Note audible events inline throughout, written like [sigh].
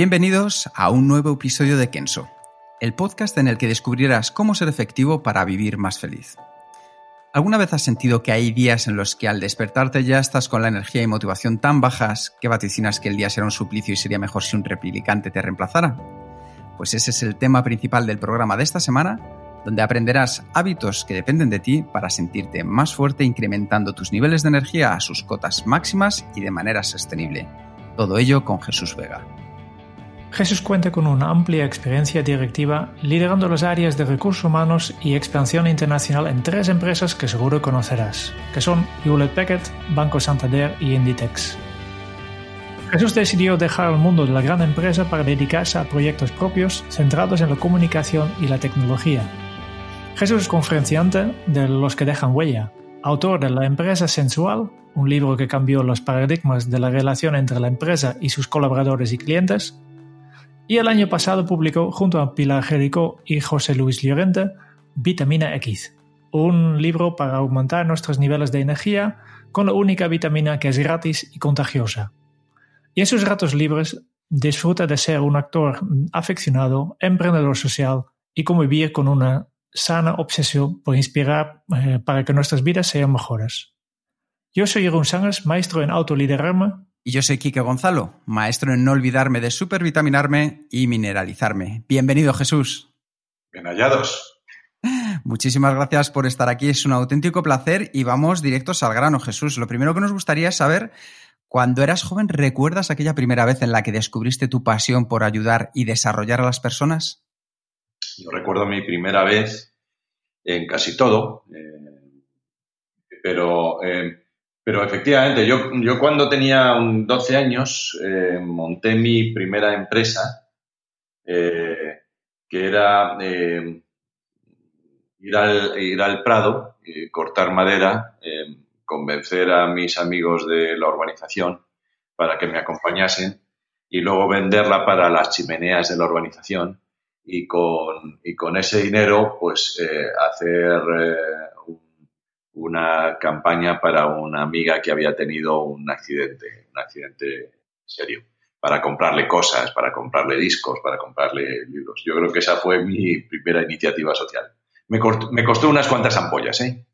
Bienvenidos a un nuevo episodio de Kenso, el podcast en el que descubrirás cómo ser efectivo para vivir más feliz. ¿Alguna vez has sentido que hay días en los que al despertarte ya estás con la energía y motivación tan bajas que vaticinas que el día será un suplicio y sería mejor si un replicante te reemplazara? Pues ese es el tema principal del programa de esta semana, donde aprenderás hábitos que dependen de ti para sentirte más fuerte incrementando tus niveles de energía a sus cotas máximas y de manera sostenible. Todo ello con Jesús Vega. Jesús cuenta con una amplia experiencia directiva liderando las áreas de recursos humanos y expansión internacional en tres empresas que seguro conocerás, que son Hewlett Packard, Banco Santander y Inditex. Jesús decidió dejar el mundo de la gran empresa para dedicarse a proyectos propios centrados en la comunicación y la tecnología. Jesús es conferenciante de Los que dejan huella, autor de La empresa sensual, un libro que cambió los paradigmas de la relación entre la empresa y sus colaboradores y clientes, y el año pasado publicó junto a Pilar Jericó y José Luis Llorente Vitamina X, un libro para aumentar nuestros niveles de energía con la única vitamina que es gratis y contagiosa. Y en sus ratos libres disfruta de ser un actor afeccionado, emprendedor social y convivir con una sana obsesión por inspirar eh, para que nuestras vidas sean mejores. Yo soy Jeroen Sangers, maestro en autoliderarme Y yo soy Quique Gonzalo, maestro en no olvidarme de supervitaminarme y mineralizarme. Bienvenido, Jesús. Bien hallados. Muchísimas gracias por estar aquí, es un auténtico placer y vamos directos al grano, Jesús. Lo primero que nos gustaría es saber, cuando eras joven, ¿recuerdas aquella primera vez en la que descubriste tu pasión por ayudar y desarrollar a las personas? Yo recuerdo mi primera vez en casi todo, eh, pero, eh, pero efectivamente, yo, yo cuando tenía 12 años eh, monté mi primera empresa, eh, que era eh, ir, al, ir al Prado, cortar madera, convencer a mis amigos de la urbanización para que me acompañasen y luego venderla para las chimeneas de la urbanización y con, y con ese dinero pues hacer una campaña para una amiga que había tenido un accidente, un accidente serio, para comprarle cosas, para comprarle discos, para comprarle libros. Yo creo que esa fue mi primera iniciativa social. Me, costó, me costó unas cuantas ampollas, ¿eh?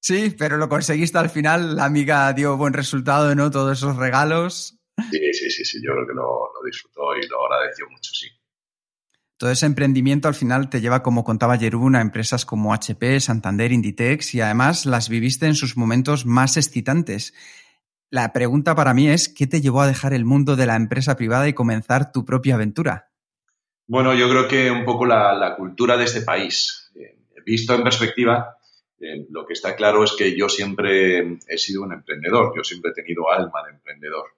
Sí, pero lo conseguiste al final, la amiga dio buen resultado, ¿no? Todos esos regalos. Sí, sí, sí, sí, yo creo que lo, lo disfrutó y lo agradeció mucho, sí. Todo ese emprendimiento al final te lleva, como contaba Jerún, a empresas como HP, Santander, Inditex y además las viviste en sus momentos más excitantes. La pregunta para mí es, ¿qué te llevó a dejar el mundo de la empresa privada y comenzar tu propia aventura? Bueno, yo creo que un poco la, cultura de este país. Eh, visto en perspectiva, eh, lo que está claro es que yo siempre he sido un emprendedor, yo siempre he tenido alma de emprendedor.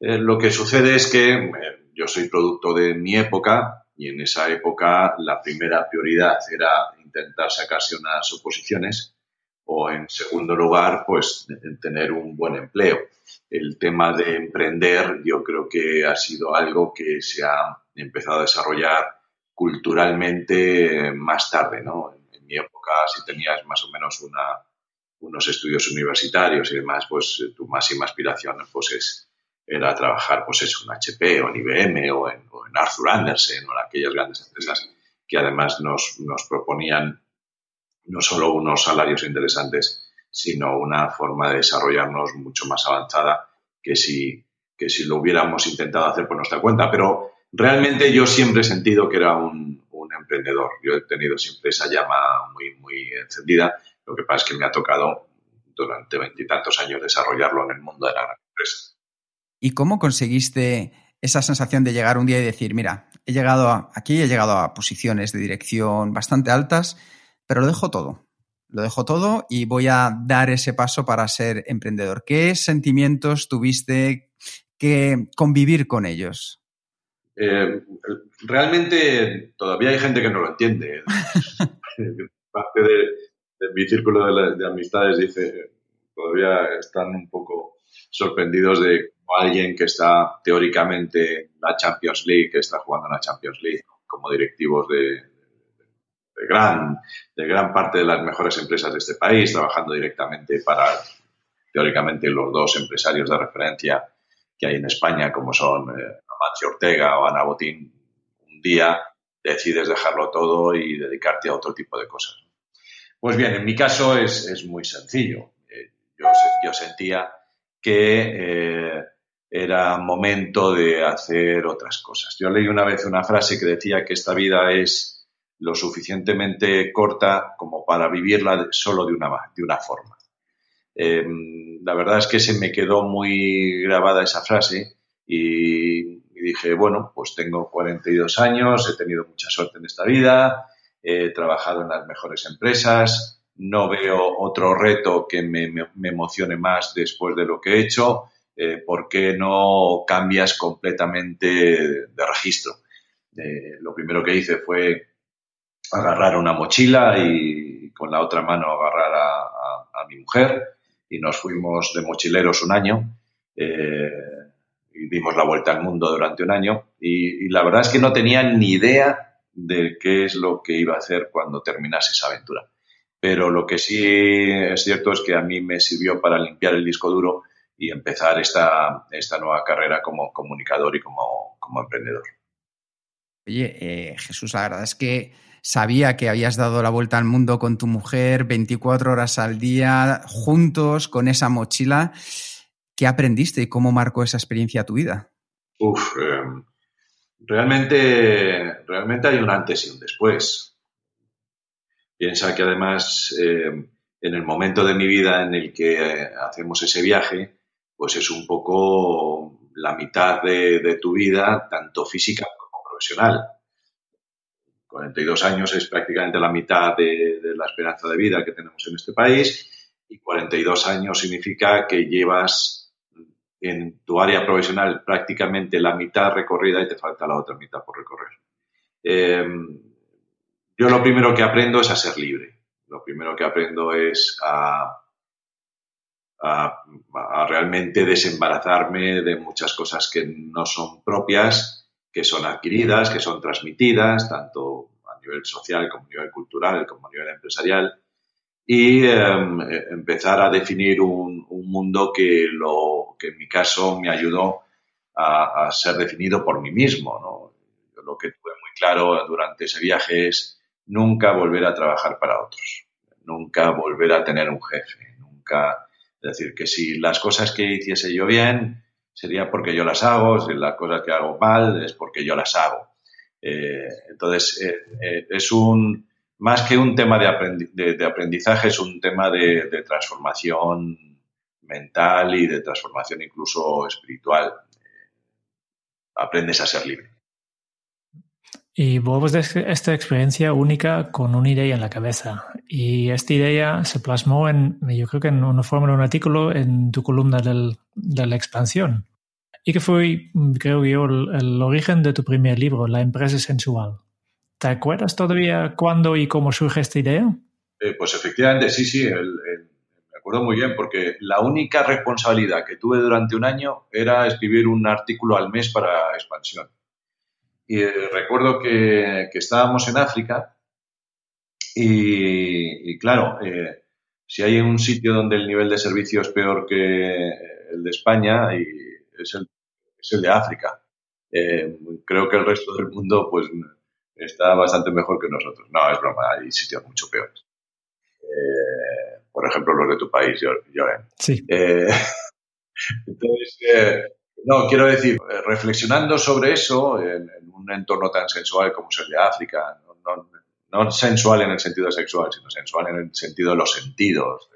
Eh, lo que sucede es que yo soy producto de mi época, y en esa época la primera prioridad era intentar sacarse unas oposiciones o en segundo lugar pues tener un buen empleo. El tema de emprender yo creo que ha sido algo que se ha empezado a desarrollar culturalmente más tarde, ¿no? En mi época si tenías más o menos una, unos estudios universitarios y demás, pues tu máxima aspiración pues es era trabajar, pues eso, en HP o en IBM o en, Arthur Andersen o en aquellas grandes empresas que además nos, nos proponían no solo unos salarios interesantes, sino una forma de desarrollarnos mucho más avanzada que si, que si lo hubiéramos intentado hacer por nuestra cuenta. Pero realmente yo siempre he sentido que era un, un emprendedor. Yo he tenido siempre esa llama muy, muy encendida. Lo que pasa es que me ha tocado durante veintitantos años desarrollarlo en el mundo de la gran empresa. ¿Y cómo conseguiste esa sensación de llegar un día y decir, mira, he llegado a, aquí, he llegado a posiciones de dirección bastante altas, pero lo dejo todo. Lo dejo todo y voy a dar ese paso para ser emprendedor. ¿Qué sentimientos tuviste que convivir con ellos? Eh, realmente todavía hay gente que no lo entiende. [laughs] Parte de, mi círculo de, amistades dice, todavía están un poco sorprendidos de alguien que está teóricamente en la Champions League, que está jugando en la Champions League como directivos de, gran, de gran parte de las mejores empresas de este país, trabajando directamente para, teóricamente, los dos empresarios de referencia que hay en España, como son eh, Ortega o Ana Botín, un día decides dejarlo todo y dedicarte a otro tipo de cosas. Pues bien, en mi caso es, muy sencillo. Eh, yo, sentía que eh, era momento de hacer otras cosas. Yo leí una vez una frase que decía que esta vida es lo suficientemente corta como para vivirla solo de una, de una forma. Em, la verdad es que se me quedó muy grabada esa frase y, dije, bueno, pues tengo 42 años, he tenido mucha suerte en esta vida, he trabajado en las mejores empresas, no veo otro reto que me, emocione más después de lo que he hecho, eh, ¿por qué no cambias completamente de registro? Eh, lo primero que hice fue agarrar una mochila y con la otra mano agarrar a, mi mujer y nos fuimos de mochileros un año eh, y dimos la vuelta al mundo durante un año y, la verdad es que no tenía ni idea de qué es lo que iba a hacer cuando terminase esa aventura. Pero lo que sí es cierto es que a mí me sirvió para limpiar el disco duro y empezar esta, esta nueva carrera como comunicador y como, como emprendedor. Oye, eh, Jesús, la verdad es que sabía que habías dado la vuelta al mundo con tu mujer 24 horas al día, juntos, con esa mochila. ¿Qué aprendiste y cómo marcó esa experiencia tu vida? Uf, em, realmente, realmente hay un antes y un después. Piensa que además em, en el momento de mi vida en el que eh, hacemos ese viaje, pues es un poco la mitad de tu vida, tanto física como profesional 42 años es prácticamente la mitad de, la esperanza de vida que tenemos en este país y 42 años significa que llevas en tu área profesional prácticamente la mitad recorrida y te falta la otra mitad por recorrer. Em, yo lo primero que aprendo es a ser libre. Lo primero que aprendo es a, realmente desembarazarme de muchas cosas que no son propias que son adquiridas, que son transmitidas, tanto a nivel social como a nivel cultural, como a nivel empresarial, y em, empezar a definir un, mundo que, en mi caso me ayudó a, ser definido por mí mismo. lo que tuve muy claro durante ese viaje es nunca volver a trabajar para otros, nunca volver a tener un jefe, nunca... Es decir, que si las cosas que hiciese yo bien, sería porque yo las hago, si las cosas que hago mal es porque yo las hago. Eh, entonces, eh, eh, es un, más que un tema de, aprendizaje, es un tema de, transformación mental y de transformación incluso espiritual. aprendes a ser libre. Y vos de esta experiencia única con una idea en la cabeza. Y esta idea se plasmó en, yo creo que en una forma de un artículo en tu columna del, de la expansión. Y que fue, creo yo, el, origen de tu primer libro, La empresa sensual. ¿Te acuerdas todavía cuándo y cómo surge esta idea? Eh, pues efectivamente, sí, sí, me acuerdo muy bien, porque la única responsabilidad que tuve durante un año era escribir un artículo al mes para expansión. Y eh, recuerdo que, estábamos en África y, claro, eh, si hay un sitio donde el nivel de servicio es peor que el de España, y es el, es el de África. Eh, creo que el resto del mundo pues está bastante mejor que nosotros. No, es broma, hay sitios mucho peores. por ejemplo, los de tu país, Lloren. Sí. [laughs] entonces, no, quiero decir, reflexionando sobre eso en, un entorno tan sensual como es el de África, no, sensual en el sentido sexual, sino sensual en el sentido de los sentidos,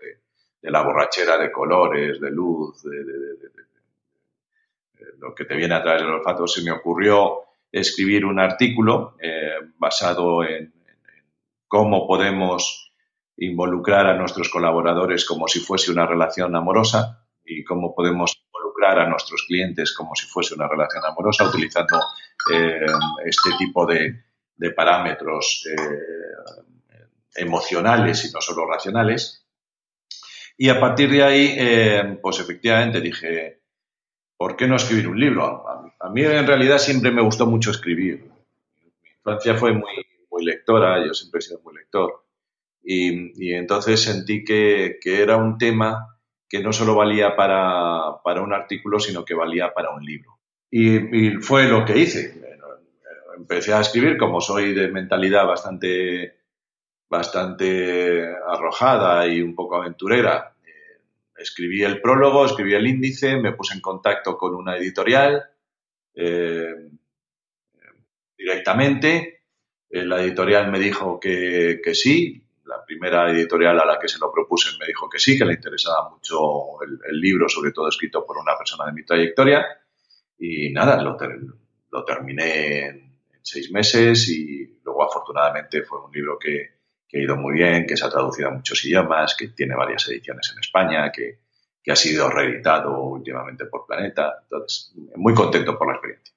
de, la borrachera de colores, de luz, de, lo que te viene a través del olfato, se me ocurrió escribir un artículo eh, basado en, cómo podemos involucrar a nuestros colaboradores como si fuese una relación amorosa y cómo podemos a nuestros clientes como si fuese una relación amorosa utilizando eh, este tipo de, parámetros eh, emocionales y no solo racionales. Y a partir de ahí, eh, pues efectivamente dije, ¿por qué no escribir un libro? A, mí en realidad siempre me gustó mucho escribir. Mi infancia fue muy, muy lectora, yo siempre he sido muy lector. Y, entonces sentí que, era un tema que no solo valía para, un artículo, sino que valía para un libro. Y, fue lo que hice. Empecé a escribir, como soy de mentalidad bastante, bastante arrojada y un poco aventurera. Eh, escribí el prólogo, escribí el índice, me puse en contacto con una editorial eh, directamente. Eh, la editorial me dijo que, que sí, la primera editorial a la que se lo propuse me dijo que sí, que le interesaba mucho el, libro, sobre todo escrito por una persona de mi trayectoria. Y nada, lo, lo terminé en, seis meses y luego afortunadamente fue un libro que, ha ido muy bien, que se ha traducido a muchos idiomas, que tiene varias ediciones en España, que, ha sido reeditado últimamente por Planeta. Entonces, muy contento por la experiencia.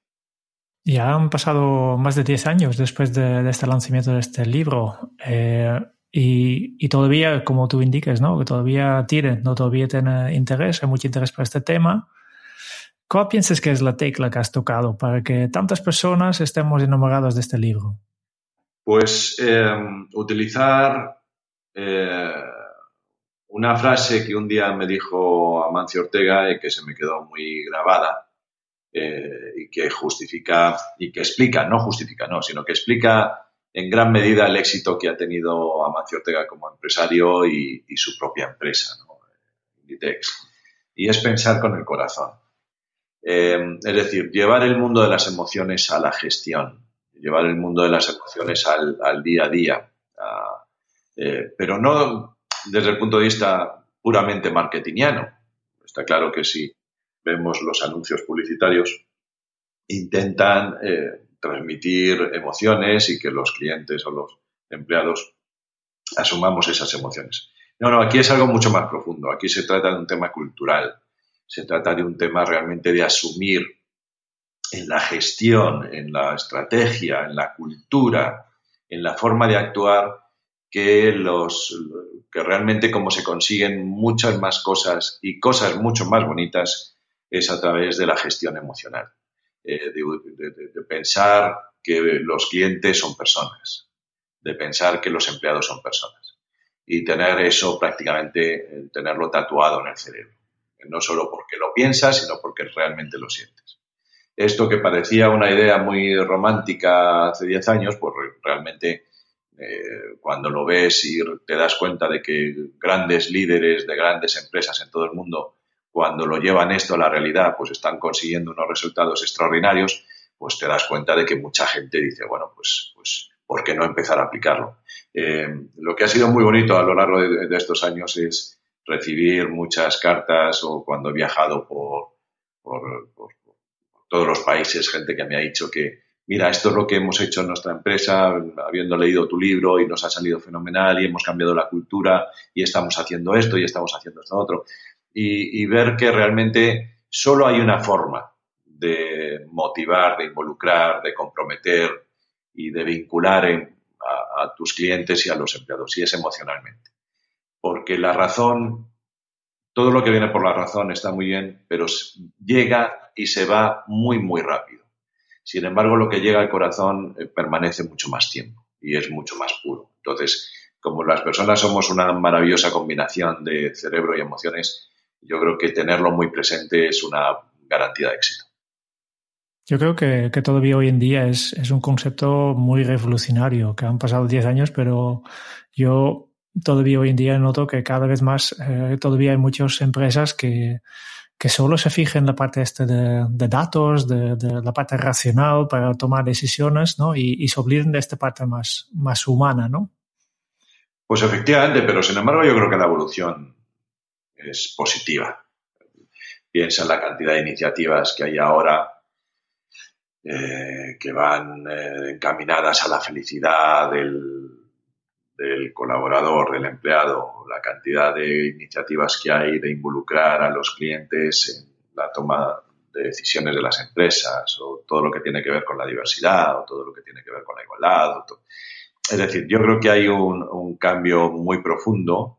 Ya han pasado más de 10 años después de, este lanzamiento de este libro. Eh, y, todavía, como tú indicas, ¿no? que todavía tiene, no todavía tiene interés, hay mucho interés por este tema. ¿Cuál piensas que es la tecla que has tocado para que tantas personas estemos enamoradas de este libro? Pues em, utilizar eh, una frase que un día me dijo Amancio Ortega y que se me quedó muy grabada eh, y que justifica y que explica, no justifica, no, sino que explica en gran medida el éxito que ha tenido Amancio Ortega como empresario y, su propia empresa, ¿no? Inditex. Y es pensar con el corazón. Eh, es decir, llevar el mundo de las emociones a la gestión, llevar el mundo de las emociones al, día a día, eh, pero no desde el punto de vista puramente marketingiano. Está claro que si vemos los anuncios publicitarios, intentan eh, transmitir emociones y que los clientes o los empleados asumamos esas emociones. No, no, aquí es algo mucho más profundo. Aquí se trata de un tema cultural. Se trata de un tema realmente de asumir en la gestión, en la estrategia, en la cultura, en la forma de actuar, que los que realmente como se consiguen muchas más cosas y cosas mucho más bonitas es a través de la gestión emocional. Eh, de, pensar que los clientes son personas, de pensar que los empleados son personas y tener eso prácticamente, eh, tenerlo tatuado en el cerebro. No solo porque lo piensas, sino porque realmente lo sientes. Esto que parecía una idea muy romántica hace 10 años, pues realmente eh, cuando lo ves y te das cuenta de que grandes líderes de grandes empresas en todo el mundo cuando lo llevan esto a la realidad, pues están consiguiendo unos resultados extraordinarios, pues te das cuenta de que mucha gente dice, bueno, pues, pues ¿por qué no empezar a aplicarlo? Eh, lo que ha sido muy bonito a lo largo de, estos años es recibir muchas cartas o cuando he viajado por, por, todos los países, gente que me ha dicho que, mira, esto es lo que hemos hecho en nuestra empresa, habiendo leído tu libro y nos ha salido fenomenal y hemos cambiado la cultura y estamos haciendo esto y estamos haciendo esto otro y, ver que realmente solo hay una forma de motivar, de involucrar, de comprometer y de vincular a, tus clientes y a los empleados, y es emocionalmente. Porque la razón, todo lo que viene por la razón está muy bien, pero llega y se va muy, muy rápido. Sin embargo, lo que llega al corazón eh, permanece mucho más tiempo y es mucho más puro. Entonces, como las personas somos una maravillosa combinación de cerebro y emociones, yo creo que tenerlo muy presente es una garantía de éxito. Yo creo que, todavía hoy en día es, un concepto muy revolucionario, que han pasado 10 años, pero yo todavía hoy en día noto que cada vez más eh, todavía hay muchas empresas que, solo se fijan en la parte este de, datos, de, la parte racional para tomar decisiones, ¿no? Y, se olviden de esta parte más, más humana, ¿no? Pues efectivamente, pero sin embargo yo creo que la evolución es positiva. Piensa en la cantidad de iniciativas que hay ahora eh, que van eh, encaminadas a la felicidad del, del colaborador, del empleado, la cantidad de iniciativas que hay de involucrar a los clientes en la toma de decisiones de las empresas o todo lo que tiene que ver con la diversidad o todo lo que tiene que ver con la igualdad. Es decir, yo creo que hay un, cambio muy profundo.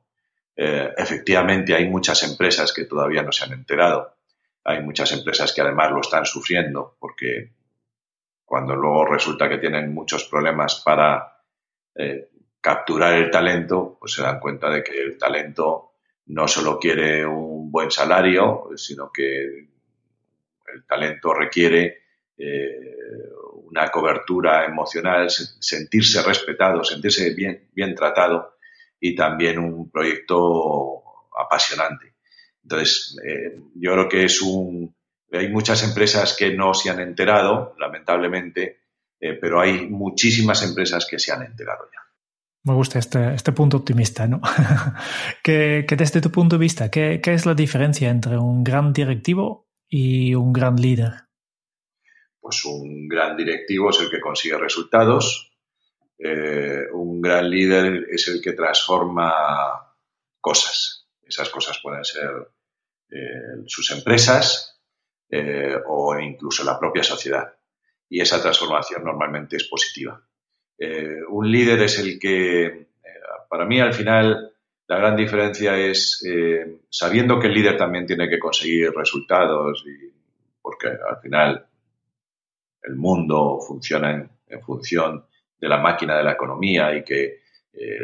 Eh, efectivamente, hay muchas empresas que todavía no se han enterado. Hay muchas empresas que además lo están sufriendo porque cuando luego resulta que tienen muchos problemas para eh, capturar el talento, pues se dan cuenta de que el talento no solo quiere un buen salario, sino que el talento requiere eh, una cobertura emocional, sentirse respetado, sentirse bien, bien tratado y también un proyecto apasionante. Entonces, eh, yo creo que es un... Hay muchas empresas que no se han enterado, lamentablemente, eh, pero hay muchísimas empresas que se han enterado ya. Me gusta este, este punto optimista, ¿no? [laughs] que, desde tu punto de vista, ¿qué, ¿qué, es la diferencia entre un gran directivo y un gran líder? Pues un gran directivo es el que consigue resultados, eh, un gran líder es el que transforma cosas. Esas cosas pueden ser eh, sus empresas eh, o incluso la propia sociedad. Y esa transformación normalmente es positiva. un líder es el que, para mí al final, la gran diferencia es eh, sabiendo que el líder también tiene que conseguir resultados, y, porque al final el mundo funciona en, función de la máquina de la economía y que eh,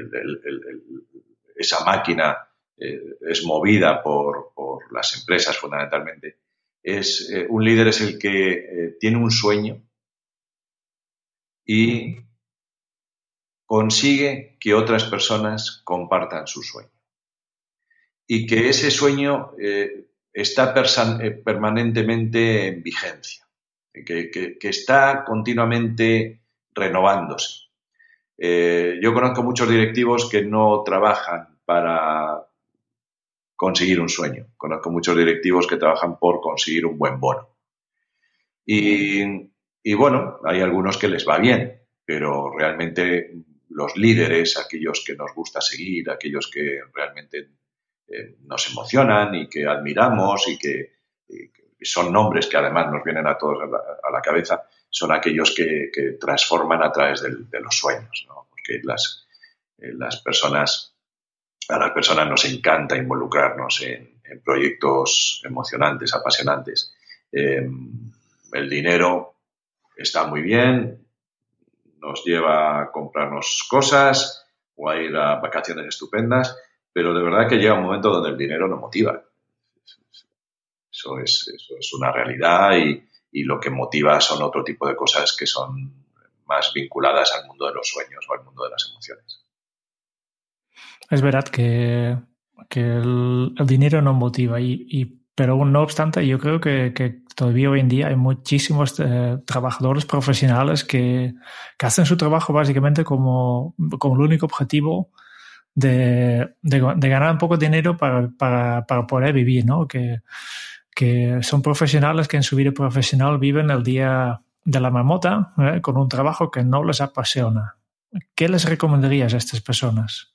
esa máquina eh, es movida por, las empresas fundamentalmente. Es, un líder es el que tiene un sueño y consigue que otras personas compartan su sueño. Y que ese sueño eh, está eh, permanentemente en vigencia, que, está continuamente renovándose. Eh, yo conozco muchos directivos que no trabajan para conseguir un sueño. Conozco muchos directivos que trabajan por conseguir un buen bono. y bueno, hay algunos que les va bien, pero realmente los líderes, aquellos que nos gusta seguir, aquellos que realmente eh, nos emocionan y que admiramos y que, son nombres que además nos vienen a todos a la, cabeza, son aquellos que, transforman a través de los sueños, ¿no? porque las, eh, las personas, a las personas nos encanta involucrarnos en, proyectos emocionantes, apasionantes. Em, el dinero está muy bien, nos lleva a comprarnos cosas o a ir a vacaciones estupendas, pero de verdad que llega un momento donde el dinero no motiva. Eso es, una realidad y, lo que motiva son otro tipo de cosas que son más vinculadas al mundo de los sueños o al mundo de las emociones. Es verdad que, el, dinero no motiva y pero no obstante, yo creo que, que todavía hoy en día hay muchísimos eh, trabajadores profesionales que, que, hacen su trabajo básicamente como, como el único objetivo de, de, ganar un poco de dinero para, para, para poder vivir, ¿no? Que, que, son profesionales que en su vida profesional viven el día de la mamota ¿eh? con un trabajo que no les apasiona. ¿Qué les recomendarías a estas personas?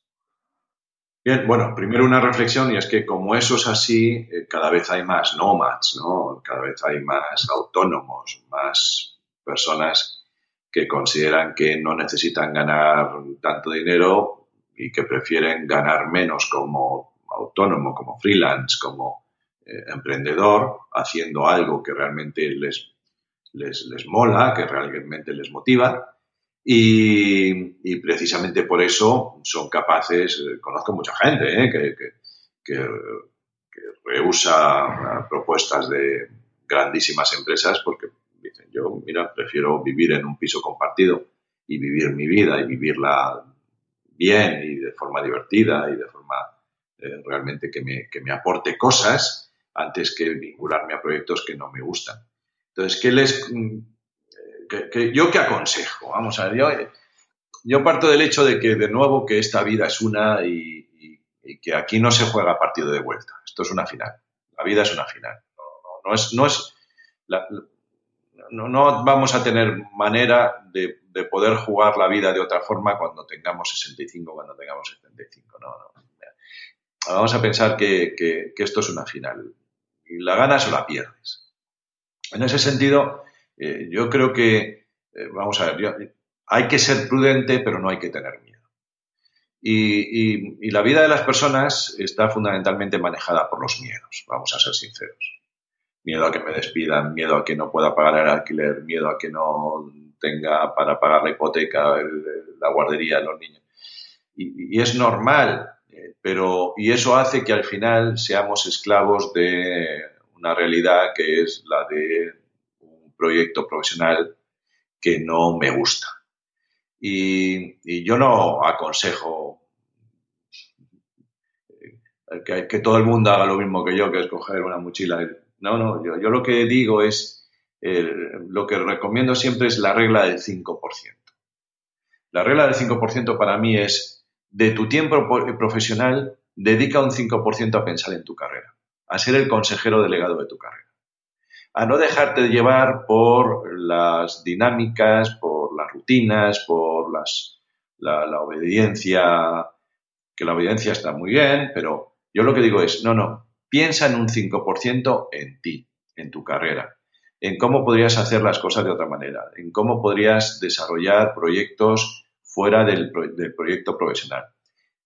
Bien, bueno, primero una reflexión y es que como eso es así, eh, cada vez hay más nomads, ¿no? Cada vez hay más autónomos, más personas que consideran que no necesitan ganar tanto dinero y que prefieren ganar menos como autónomo, como freelance, como eh, emprendedor, haciendo algo que realmente les, les, les mola, que realmente les motiva. Y, precisamente por eso son capaces, eh, conozco mucha gente eh, que, que, rehúsa propuestas de grandísimas empresas porque dicen, yo, mira, prefiero vivir en un piso compartido y vivir mi vida y vivirla bien y de forma divertida y de forma eh, realmente que me, que me aporte cosas antes que vincularme a proyectos que no me gustan. Entonces, ¿qué les, que, yo qué aconsejo, vamos a ver, yo, parto del hecho de que de nuevo que esta vida es una y, que aquí no se juega partido de vuelta, esto es una final, la vida es una final, no, es, no es no, vamos a tener manera de, de poder jugar la vida de otra forma cuando tengamos 65, cuando tengamos 75. No, no. Vamos a pensar que, esto es una final. Y la ganas o la pierdes. En ese sentido, eh, yo creo que, eh, vamos a ver, hay que ser prudente, pero no hay que tener miedo. Y, la vida de las personas está fundamentalmente manejada por los miedos, vamos a ser sinceros. Miedo a que me despidan, miedo a que no pueda pagar el alquiler, miedo a que no tenga para pagar la hipoteca, la guardería, los niños. Y, es normal, pero y eso hace que al final seamos esclavos de una realidad que es la de un proyecto profesional que no me gusta. Y, yo no aconsejo eh, que, todo el mundo haga lo mismo que yo, que es coger una mochila. No, no, yo, lo que digo es, lo que recomiendo siempre es la regla del 5%. La regla del 5% para mí es, de tu tiempo profesional, dedica un 5% a pensar en tu carrera, a ser el consejero delegado de tu carrera, a no dejarte llevar por las dinámicas, por las rutinas, por las, la, obediencia, que la obediencia está muy bien, pero yo lo que digo es, no, no, piensa en un 5% en ti, en tu carrera, en cómo podrías hacer las cosas de otra manera, en cómo podrías desarrollar proyectos fuera del, proyecto profesional.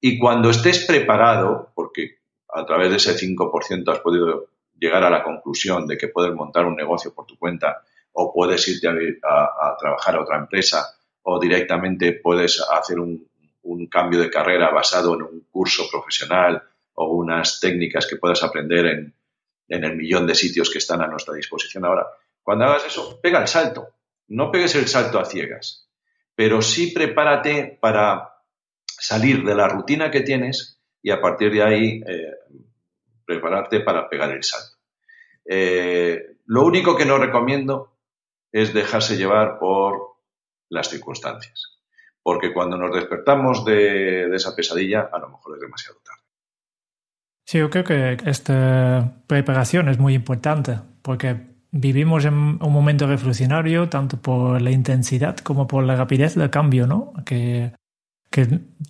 Y cuando estés preparado, porque a través de ese 5% has podido llegar a la conclusión de que puedes montar un negocio por tu cuenta o puedes irte a, trabajar a otra empresa o directamente puedes hacer un, cambio de carrera basado en un curso profesional o unas técnicas que puedas aprender en, en el millón de sitios que están a nuestra disposición ahora. Cuando hagas eso, pega el salto. No pegues el salto a ciegas, pero sí prepárate para salir de la rutina que tienes y a partir de ahí eh, prepararte para pegar el salto. Eh, lo único que no recomiendo es dejarse llevar por las circunstancias. Porque cuando nos despertamos de, esa pesadilla, a lo mejor es demasiado tarde. Sí, yo creo que esta preparación es muy importante porque vivimos en un momento revolucionario tanto por la intensidad como por la rapidez del cambio, ¿no? Que,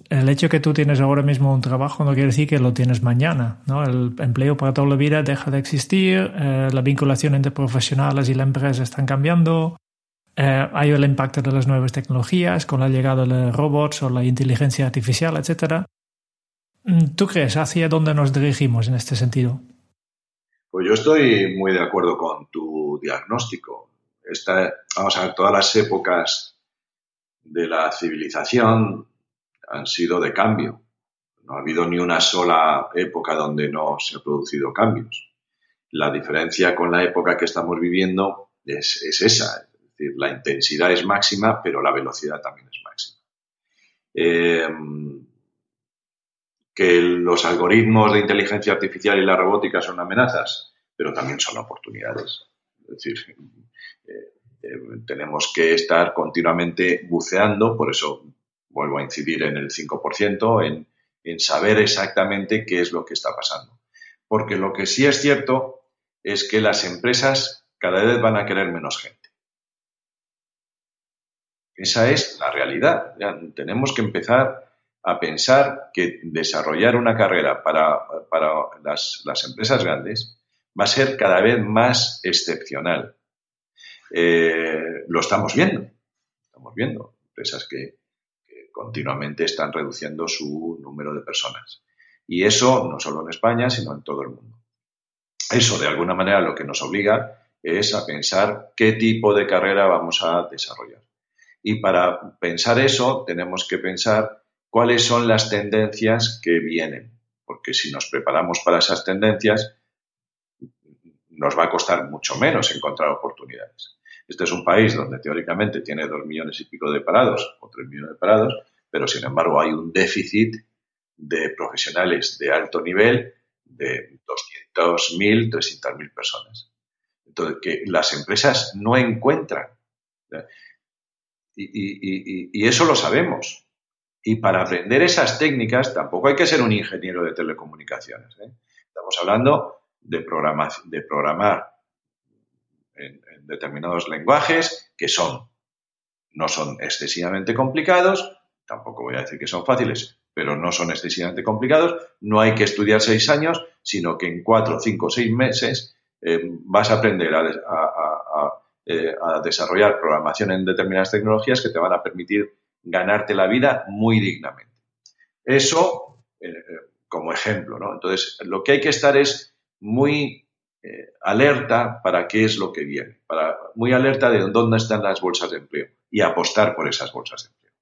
el hecho que tú tienes ahora mismo un trabajo no quiere decir que lo tienes mañana, ¿no? El empleo para toda la vida deja de existir, eh, la vinculación entre profesionales y la empresa están cambiando, eh, hay el impacto de las nuevas tecnologías con la llegada de los robots o la inteligencia artificial, etc. Mm, ¿Tú crees hacia dónde nos dirigimos en este sentido? Pues yo estoy muy de acuerdo con tu diagnóstico. Esta, vamos a ver, todas las épocas de la civilización han sido de cambio. No ha habido ni una sola época donde no se han producido cambios. La diferencia con la época que estamos viviendo es, es esa, decir, la intensidad es máxima, pero la velocidad también es máxima. Eh, que los algoritmos de inteligencia artificial y la robótica son amenazas, pero también son oportunidades. Es decir, eh, eh, tenemos que estar continuamente buceando, por eso vuelvo a incidir en el 5%, en, en saber exactamente qué es lo que está pasando. Porque lo que sí es cierto es que las empresas cada vez van a querer menos gente. Esa es la realidad. tenemos que empezar a pensar que desarrollar una carrera para, las, empresas grandes va a ser cada vez más excepcional. Eh, lo estamos viendo. Estamos viendo empresas que continuamente están reduciendo su número de personas. Y eso no solo en España, sino en todo el mundo. Eso, de alguna manera, lo que nos obliga es a pensar qué tipo de carrera vamos a desarrollar. Y para pensar eso, tenemos que pensar cuáles son las tendencias que vienen, porque si nos preparamos para esas tendencias, nos va a costar mucho menos encontrar oportunidades. Este es un país donde teóricamente tiene dos millones y pico de parados o tres millones de parados, pero sin embargo hay un déficit de profesionales de alto nivel de 200.000, 300.000 personas. Entonces, que las empresas no encuentran. Y, eso lo sabemos. Y para aprender esas técnicas tampoco hay que ser un ingeniero de telecomunicaciones. ¿eh? Estamos hablando de, de programar en, determinados lenguajes que son no son excesivamente complicados, tampoco voy a decir que son fáciles, pero no son excesivamente complicados, no hay que estudiar seis años, sino que en cuatro, cinco, seis meses eh, vas a aprender eh, a, desarrollar programación en determinadas tecnologías que te van a permitir ganarte la vida muy dignamente. Eso eh, como ejemplo, ¿no? Entonces, lo que hay que estar es muy alerta para qué es lo que viene, para, muy alerta de dónde están las bolsas de empleo y apostar por esas bolsas de empleo.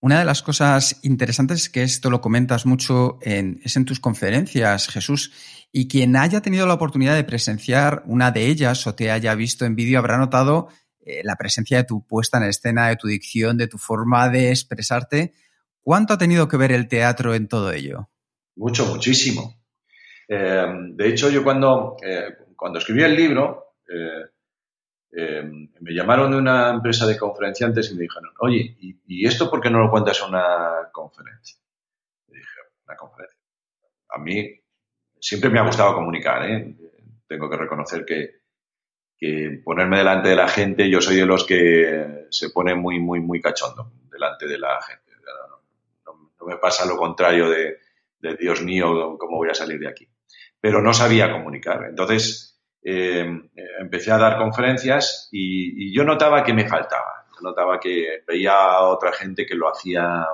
Una de las cosas interesantes es que esto lo comentas mucho en, es en tus conferencias, Jesús, y quien haya tenido la oportunidad de presenciar una de ellas o te haya visto en vídeo habrá notado eh, la presencia de tu puesta en escena, de tu dicción, de tu forma de expresarte. ¿Cuánto ha tenido que ver el teatro en todo ello? Mucho, muchísimo. Eh, de hecho, yo cuando, eh, cuando escribí el libro, me llamaron de una empresa de conferenciantes y me dijeron, oye, ¿y, esto por qué no lo cuentas en una conferencia? Y dije, una conferencia. A mí siempre me ha gustado comunicar, ¿eh? Tengo que reconocer que, ponerme delante de la gente, yo soy de los que se pone muy, muy, muy cachondo delante de la gente. No, me pasa lo contrario de, Dios mío, ¿cómo voy a salir de aquí? Pero no sabía comunicar. Entonces, eh, empecé a dar conferencias y, yo notaba que me faltaba. notaba que veía a otra gente que lo hacía,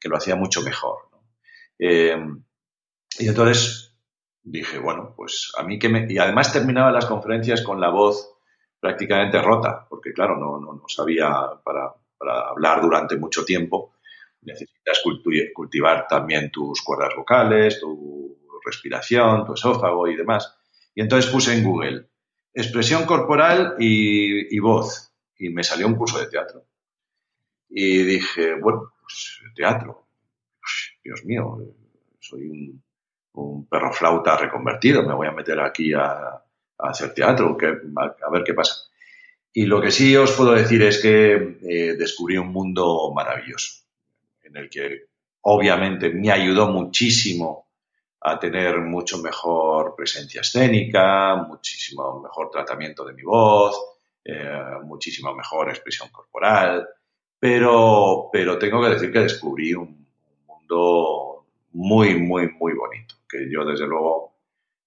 que lo hacía mucho mejor. Eh, y entonces dije, bueno, pues a mí que me... Y además terminaba las conferencias con la voz prácticamente rota, porque claro, no, no, sabía para, para, hablar durante mucho tiempo. Necesitas cultivar también tus cuerdas vocales, tu respiración, tu esófago y demás. Y entonces puse en Google expresión corporal y, voz. Y me salió un curso de teatro. Y dije, bueno, pues teatro. Dios mío, soy un, perro flauta reconvertido, me voy a meter aquí a, hacer teatro, a, ver qué pasa. Y lo que sí os puedo decir es que eh, descubrí un mundo maravilloso, en el que obviamente me ayudó muchísimo a tener mucho mejor presencia escénica, muchísimo mejor tratamiento de mi voz, eh, muchísimo mejor expresión corporal, pero, pero tengo que decir que descubrí un, mundo muy, muy, muy bonito, que yo desde luego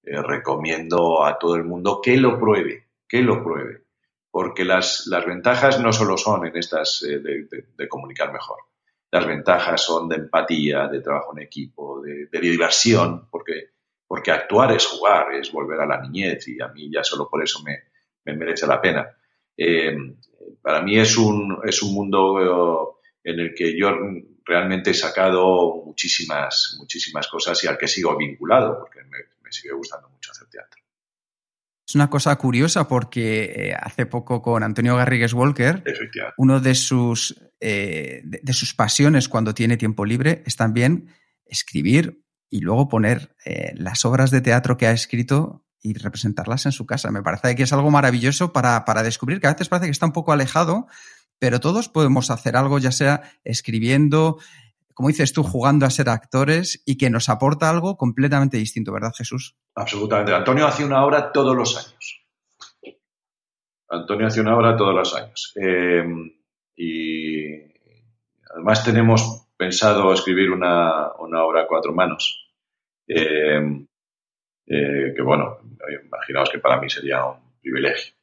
eh, recomiendo a todo el mundo que lo pruebe, que lo pruebe, porque las, las ventajas no solo son en estas eh, de comunicar mejor, las ventajas son de empatía, de trabajo en equipo, de, diversión, porque, porque actuar es jugar, es volver a la niñez y a mí ya solo por eso me, merece la pena. Eh, para mí es un, es un mundo en el que yo realmente he sacado muchísimas, muchísimas cosas y al que sigo vinculado, porque me, me sigue gustando mucho hacer teatro. Es una cosa curiosa porque eh, hace poco con Antonio Garrigues Walker, uno de sus, eh, de, sus pasiones cuando tiene tiempo libre es también escribir y luego poner eh, las obras de teatro que ha escrito y representarlas en su casa. Me parece que es algo maravilloso para, para descubrir que a veces parece que está un poco alejado, pero todos podemos hacer algo, ya sea escribiendo, como dices tú, jugando a ser actores y que nos aporta algo completamente distinto, ¿verdad, Jesús? Absolutamente. Antonio hace una obra todos los años. Antonio hace una obra todos los años. Eh, y además tenemos pensado escribir una, obra a cuatro manos. Eh, eh, que bueno, imaginaos que para mí sería un privilegio.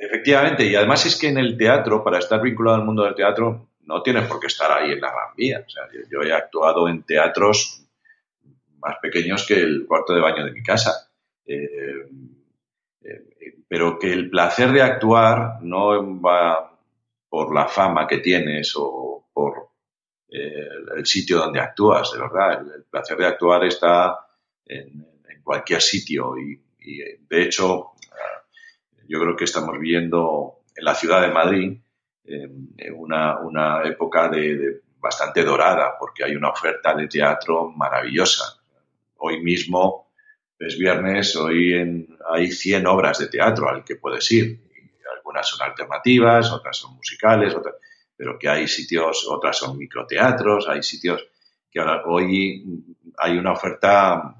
Efectivamente, y además es que en el teatro, para estar vinculado al mundo del teatro, no tienes por qué estar ahí en la Gran Vía. yo, he actuado en teatros más pequeños que el cuarto de baño de mi casa. Eh, eh, pero que el placer de actuar no va por la fama que tienes o por eh, el sitio donde actúas, de verdad. El, placer de actuar está en, cualquier sitio y, de hecho yo creo que estamos viendo en la ciudad de Madrid una, una, época de, bastante dorada porque hay una oferta de teatro maravillosa hoy mismo es viernes, hoy en, hay 100 obras de teatro al que puedes ir. algunas son alternativas, otras son musicales, otras, pero que hay sitios, otras son microteatros, hay sitios que ahora hoy hay una oferta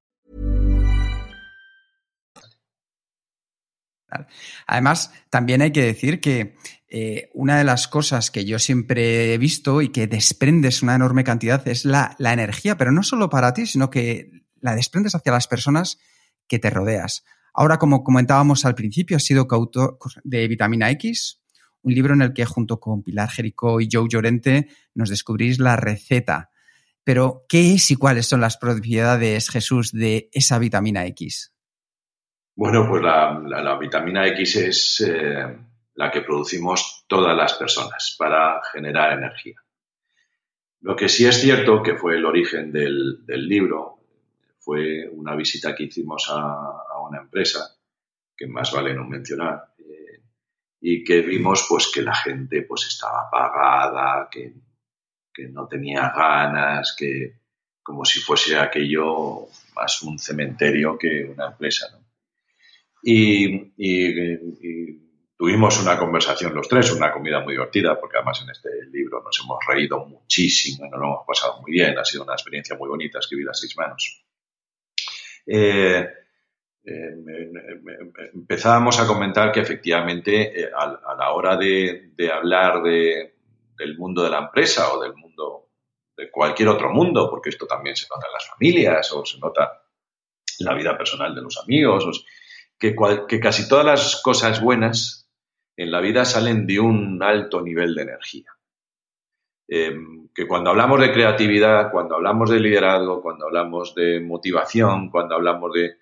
Además, también hay que decir que eh, una de las cosas que yo siempre he visto y que desprendes una enorme cantidad es la, la energía, pero no solo para ti, sino que la desprendes hacia las personas que te rodeas. Ahora, como comentábamos al principio, has sido coautor de Vitamina X, un libro en el que junto con Pilar Jericó y Joe Llorente nos descubrís la receta. Pero, ¿qué es y cuáles son las propiedades, Jesús, de esa vitamina X? Bueno, pues la, la- la vitamina X es eh, la que producimos todas las personas para generar energía. Lo que sí es cierto, que fue el origen del, libro, fue una visita que hicimos a, a una empresa, que más vale no mencionar, eh, y que vimos pues que la gente pues estaba apagada, que, que no tenía ganas, que como si fuese aquello más un cementerio que una empresa. ¿no? Y, tuvimos una conversación los tres, una comida muy divertida, porque además en este libro nos hemos reído muchísimo, nos lo hemos pasado muy bien, ha sido una experiencia muy bonita escribir a seis manos. Eh, eh, empezábamos a comentar que efectivamente eh, a, la hora de, hablar de- del mundo de la empresa o del mundo de cualquier otro mundo, porque esto también se nota en las familias o se nota en la vida personal de los amigos, o que, casi todas las cosas buenas en la vida salen de un alto nivel de energía. Eh, que cuando hablamos de creatividad, cuando hablamos de liderazgo, cuando hablamos de motivación, cuando hablamos de...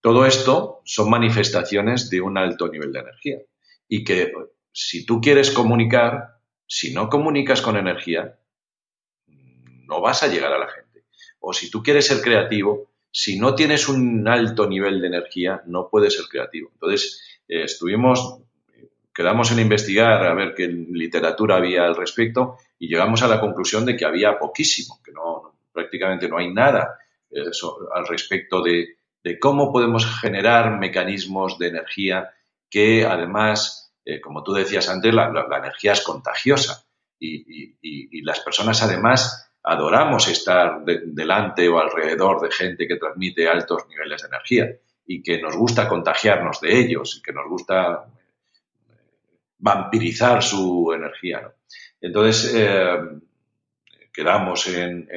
Todo esto son manifestaciones de un alto nivel de energía. Y que si tú quieres comunicar, si no comunicas con energía, no vas a llegar a la gente. O si tú quieres ser creativo, si no tienes un alto nivel de energía, no puedes ser creativo. Entonces, eh, estuvimos, quedamos en investigar a ver qué literatura había al respecto y llegamos a la conclusión de que había poquísimo, que no, prácticamente no hay nada eh, al respecto de, cómo podemos generar mecanismos de energía que además, eh, como tú decías antes, la, energía es contagiosa y las personas además adoramos estar de- delante o alrededor de gente que transmite altos niveles de energía y que nos gusta contagiarnos de ellos y que nos gusta eh, vampirizar su energía. ¿no? Entonces, eh, quedamos en,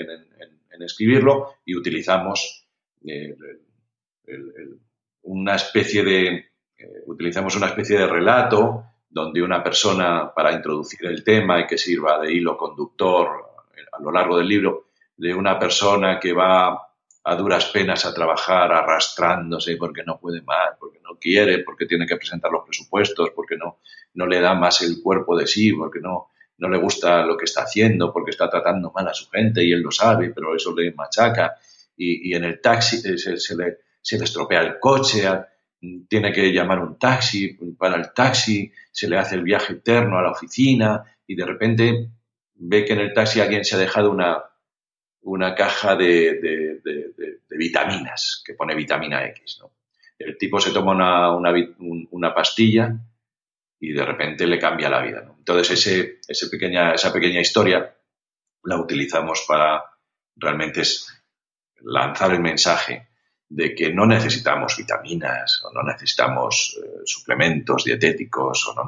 escribirlo y utilizamos eh, una especie de utilizamos una especie de relato donde una persona para introducir el tema y que sirva de hilo conductor a lo largo del libro de una persona que va a duras penas a trabajar arrastrándose porque no puede más, porque no quiere, porque tiene que presentar los presupuestos, porque no, no le da más el cuerpo de sí, porque no, no le gusta lo que está haciendo, porque está tratando mal a su gente y él lo sabe, pero eso le machaca. Y, y en el taxi eh, se, se le, se le estropea el coche, tiene que llamar un taxi, para el taxi, se le hace el viaje eterno a la oficina y de repente ve que en el taxi alguien se ha dejado una, una caja de, de- vitaminas, que pone vitamina X. El tipo se toma una, una pastilla y de repente le cambia la vida. Entonces ese, ese pequeña, esa pequeña historia la utilizamos para realmente es lanzar el mensaje de que no necesitamos vitaminas o no necesitamos eh, suplementos dietéticos o no,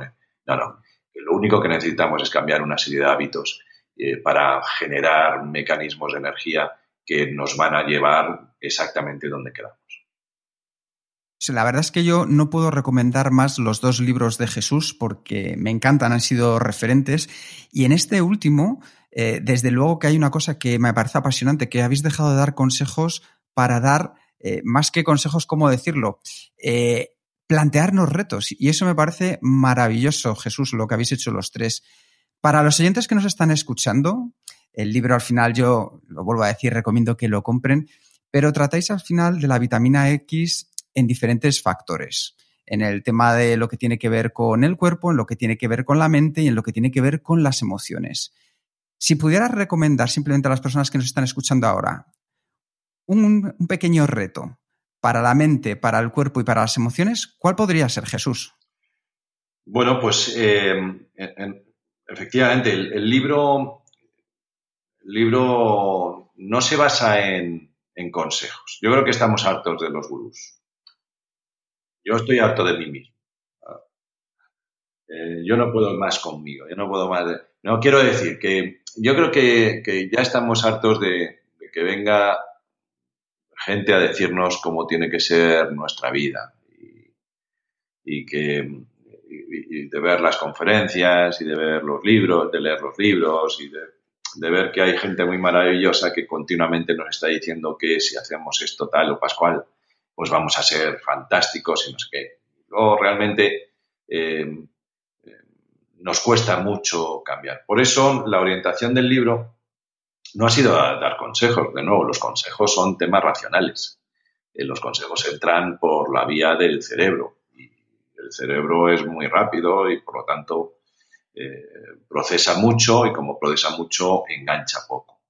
no, no, lo único que necesitamos es cambiar una serie de hábitos eh, para generar mecanismos de energía que nos van a llevar exactamente donde queramos. La verdad es que yo no puedo recomendar más los dos libros de Jesús porque me encantan, han sido referentes. Y en este último, eh, desde luego que hay una cosa que me parece apasionante, que habéis dejado de dar consejos para dar, eh, más que consejos, ¿cómo decirlo? Plantearnos retos. Y eso me parece maravilloso, Jesús, lo que habéis hecho los tres. Para los oyentes que nos están escuchando, el libro al final yo, lo vuelvo a decir, recomiendo que lo compren, pero tratáis al final de la vitamina X en diferentes factores. En el tema de lo que tiene que ver con el cuerpo, en lo que tiene que ver con la mente y en lo que tiene que ver con las emociones. Si pudieras recomendar simplemente a las personas que nos están escuchando ahora un, pequeño reto para la mente, para el cuerpo y para las emociones, ¿cuál podría ser, Jesús? Bueno, pues eh, efectivamente, el, libro, libro no se basa en, en consejos. Yo creo que estamos hartos de los gurús. Yo estoy harto de mí mismo. Eh, yo no puedo más conmigo, yo no puedo más. No quiero decir que yo creo que, ya estamos hartos de, que venga gente a decirnos cómo tiene que ser nuestra vida y, que de ver las conferencias y de ver los libros, de leer los libros y de, ver que hay gente muy maravillosa que continuamente nos está diciendo que si hacemos esto tal o pascual, pues vamos a ser fantásticos y no sé qué. Luego realmente eh, nos cuesta mucho cambiar. Por eso la orientación del libro no ha sido dar consejos. De nuevo, los consejos son temas racionales. Eh, los consejos entran por la vía del cerebro. El cerebro es muy rápido y por lo tanto eh, procesa mucho y como procesa mucho engancha poco.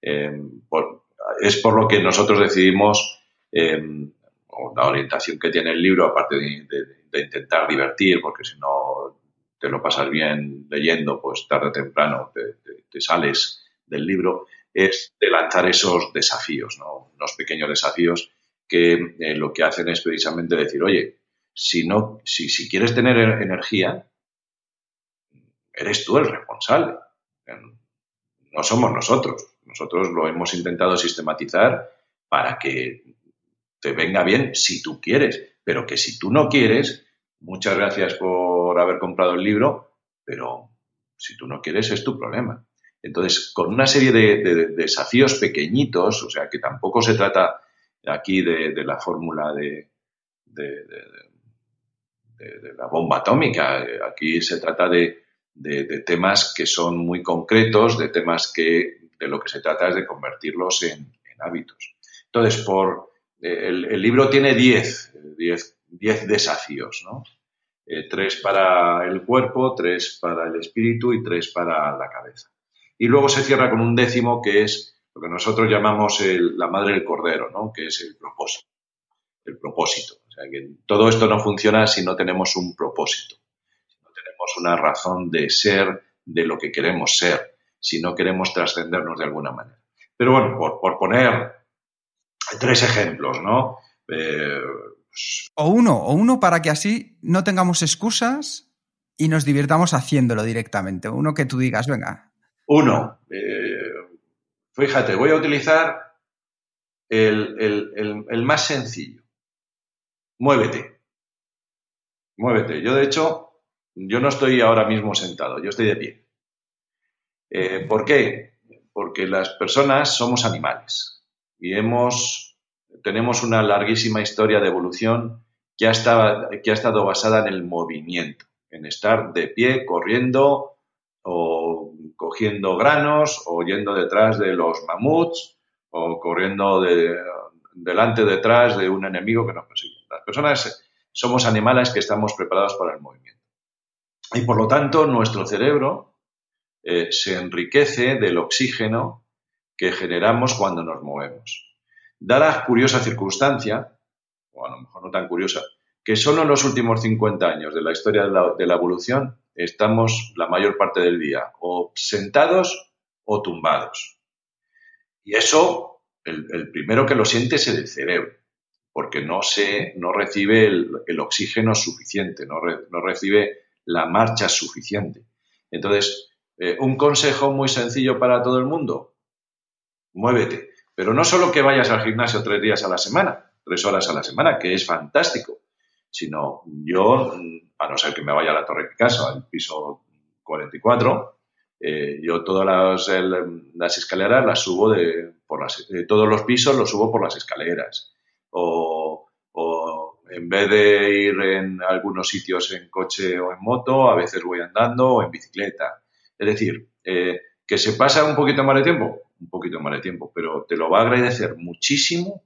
es por lo que nosotros decidimos Em, o la orientación que tiene el libro, aparte de, intentar divertir, porque si no te lo pasas bien leyendo, pues tarde o temprano te, sales del libro, es de lanzar esos desafíos, ¿no? unos pequeños desafíos que eh, lo que hacen es precisamente decir, oye, si, no, si, si quieres tener energía, eres tú el responsable. No somos nosotros. Nosotros lo hemos intentado sistematizar para que te venga bien si tú quieres, pero que si tú no quieres, muchas gracias por haber comprado el libro, pero si tú no quieres es tu problema. Entonces, con una serie de, desafíos pequeñitos, o sea, que tampoco se trata aquí de, la fórmula de, la bomba atómica, aquí se trata de, temas que son muy concretos, de temas que de lo que se trata es de convertirlos en, hábitos. Entonces, por, el, libro tiene 10, 10, desafíos, ¿no? Eh, tres para el cuerpo, tres para el espíritu y tres para la cabeza. Y luego se cierra con un décimo que es lo que nosotros llamamos la madre del cordero, ¿no? que es el propósito. El propósito. O sea, que todo esto no funciona si no tenemos un propósito, si no tenemos una razón de ser de lo que queremos ser, si no queremos trascendernos de alguna manera. Pero bueno, por, por poner tres ejemplos, ¿no? Eh, o uno, o uno para que así no tengamos excusas y nos divirtamos haciéndolo directamente. Uno que tú digas, venga. Uno, eh, fíjate, voy a utilizar el, más sencillo. Muévete. Muévete. Yo, de hecho, yo no estoy ahora mismo sentado, yo estoy de pie. Eh, ¿Por qué? Porque las personas somos animales y hemos, tenemos una larguísima historia de evolución que ha, estado, que ha estado basada en el movimiento, en estar de pie, corriendo o cogiendo granos o yendo detrás de los mamuts o corriendo de, delante detrás de un enemigo que nos persigue. Las personas somos animales que estamos preparados para el movimiento. Y por lo tanto, nuestro cerebro eh, se enriquece del oxígeno que generamos cuando nos movemos. Dada curiosa circunstancia, o a lo mejor no tan curiosa, que solo en los últimos 50 años de la historia de la, evolución estamos la mayor parte del día o sentados o tumbados. Y eso, el, primero que lo siente es el cerebro, porque no, se, no recibe el, oxígeno suficiente, no, recibe la marcha suficiente. Entonces, eh, un consejo muy sencillo para todo el mundo, muévete. Pero no solo que vayas al gimnasio tres días a la semana, tres horas a la semana, que es fantástico, sino yo, a no ser que me vaya a la Torre Picasso, al piso 44, eh, yo todas las, escaleras las subo de, por las, eh, todos los pisos los subo por las escaleras. O, en vez de ir en algunos sitios en coche o en moto, a veces voy andando o en bicicleta. Es decir, eh, que se pasa un poquito más de tiempo, un poquito más de tiempo, pero te lo va a agradecer muchísimo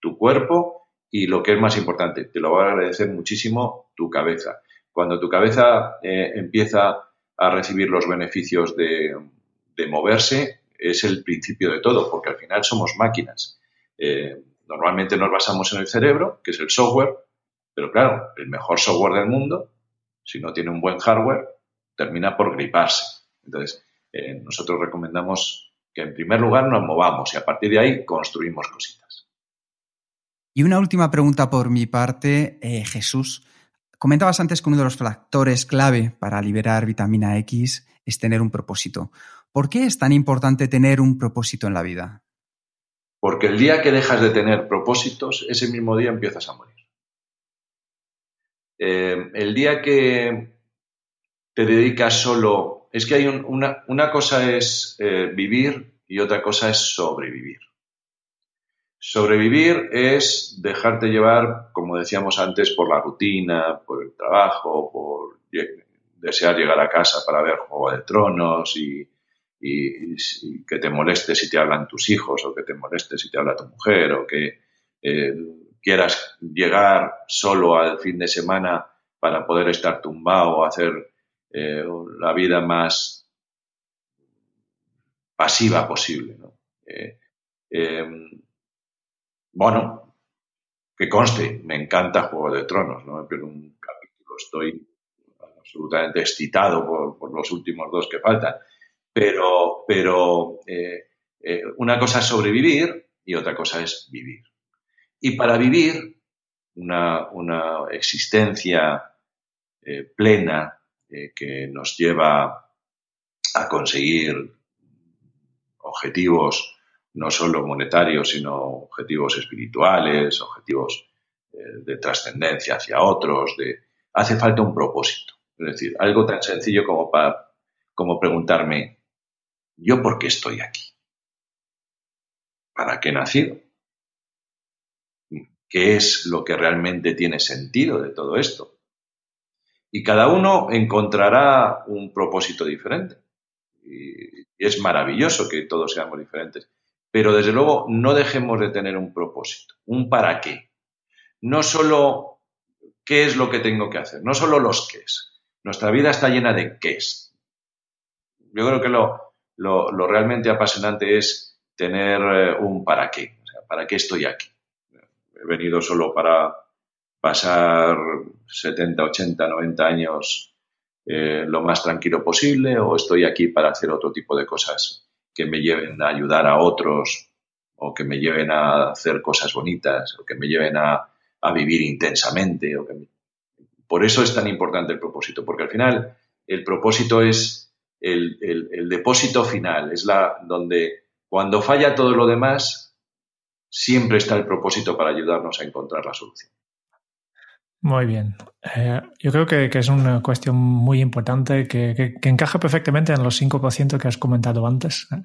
tu cuerpo y lo que es más importante, te lo va a agradecer muchísimo tu cabeza. Cuando tu cabeza eh, empieza a recibir los beneficios de, moverse, es el principio de todo, porque al final somos máquinas. Eh, normalmente nos basamos en el cerebro, que es el software, pero claro, el mejor software del mundo, si no tiene un buen hardware, termina por griparse. Entonces, eh, nosotros recomendamos que en primer lugar nos movamos y a partir de ahí construimos cositas. Y una última pregunta por mi parte, eh, Jesús. Comentabas antes que uno de los factores clave para liberar vitamina X es tener un propósito. ¿Por qué es tan importante tener un propósito en la vida? Porque el día que dejas de tener propósitos, ese mismo día empiezas a morir. Eh, el día que te dedicas solo, es que hay una, una, cosa es eh, vivir y otra cosa es sobrevivir. Sobrevivir es dejarte llevar, como decíamos antes, por la rutina, por el trabajo, por desear llegar a casa para ver Juego de Tronos y, que te moleste si te hablan tus hijos o que te moleste si te habla tu mujer o que eh, quieras llegar solo al fin de semana para poder estar tumbado o hacer eh, la vida más pasiva posible. Eh, em, bueno, que conste, me encanta Juego de Tronos, ¿no? Pero un capítulo estoy absolutamente excitado por, los últimos dos que faltan. Pero, pero eh, eh, una cosa es sobrevivir y otra cosa es vivir. Y para vivir una, existencia eh, plena que nos lleva a conseguir objetivos no solo monetarios, sino objetivos espirituales, objetivos de trascendencia hacia otros, de, hace falta un propósito. Es decir, algo tan sencillo como, para, como preguntarme, ¿yo por qué estoy aquí? ¿Para qué he nacido? ¿Qué es lo que realmente tiene sentido de todo esto? Y cada uno encontrará un propósito diferente. Y es maravilloso que todos seamos diferentes. Pero desde luego no dejemos de tener un propósito, un para qué. No solo qué es lo que tengo que hacer, no solo los qué es, nuestra vida está llena de qués. Yo creo que lo, lo, realmente apasionante es tener eh, un para qué. ¿para qué estoy aquí? He venido solo para pasar 70, 80, 90 años eh, lo más tranquilo posible o estoy aquí para hacer otro tipo de cosas que me lleven a ayudar a otros o que me lleven a hacer cosas bonitas o que me lleven a, a vivir intensamente o que me, por eso es tan importante el propósito, porque al final el propósito es el, depósito final, es la donde cuando falla todo lo demás, siempre está el propósito para ayudarnos a encontrar la solución. Muy bien. Eh, yo creo que, es una cuestión muy importante que, encaja perfectamente en los 5% que has comentado antes. ¿eh?